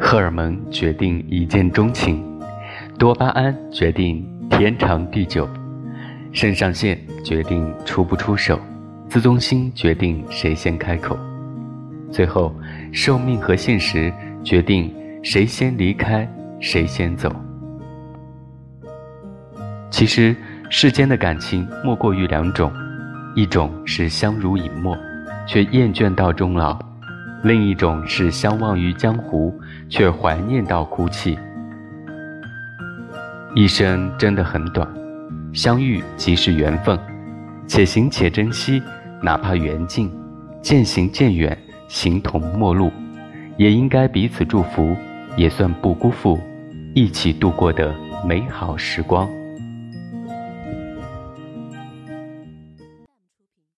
荷尔蒙决定一见钟情，多巴胺决定天长地久，肾上腺决定出不出手，自尊心决定谁先开口，最后寿命和现实决定谁先离开，谁先走。其实世间的感情莫过于两种，一种是相濡以沫，却厌倦到终老；另一种是相忘于江湖，却怀念到哭泣。一生真的很短，相遇即是缘分，且行且珍惜，哪怕缘尽，渐行渐远，形同陌路，也应该彼此祝福，也算不辜负一起度过的美好时光。